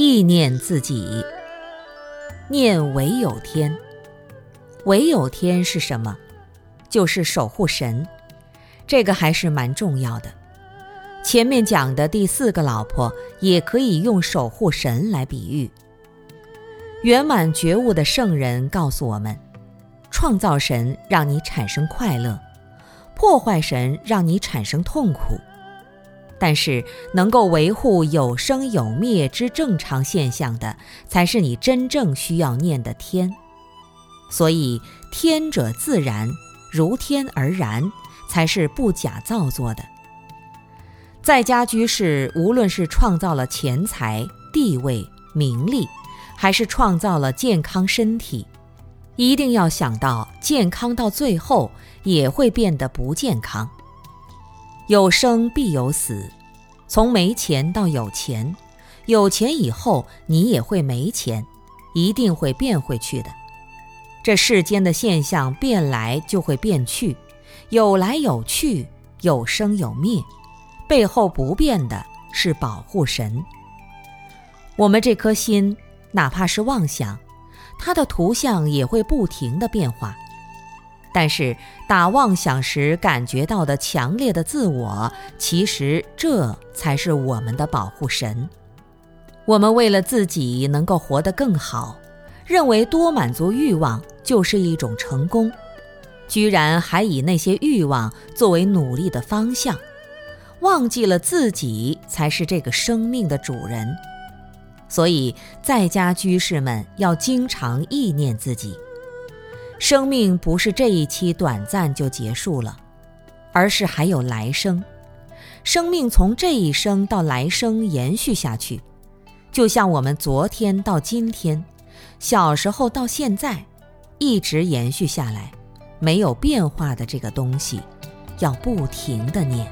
意念自己，念唯有天。唯有天是什么？就是守护神，这个还是蛮重要的。前面讲的第四个老婆，也可以用守护神来比喻。圆满觉悟的圣人告诉我们：创造神让你产生快乐，破坏神让你产生痛苦。但是，能够维护有生有灭之正常现象的，才是你真正需要念的天。所以，天者自然，如天而然，才是不假造作的。在家居士，无论是创造了钱财、地位、名利，还是创造了健康身体，一定要想到，健康到最后也会变得不健康。有生必有死，从没钱到有钱，有钱以后你也会没钱，一定会变回去的。这世间的现象变来就会变去，有来有去，有生有灭，背后不变的是保护神。我们这颗心，哪怕是妄想，它的图像也会不停的变化。但是打妄想时感觉到的强烈的自我，其实这才是我们的保护神。我们为了自己能够活得更好。认为多满足欲望就是一种成功，居然还以那些欲望作为努力的方向，忘记了自己才是这个生命的主人。所以，在家居士们要经常意念自己，生命不是这一期短暂就结束了，而是还有来生，生命从这一生到来生延续下去，就像我们昨天到今天。小时候到现在，一直延续下来，没有变化的这个东西，要不停的念。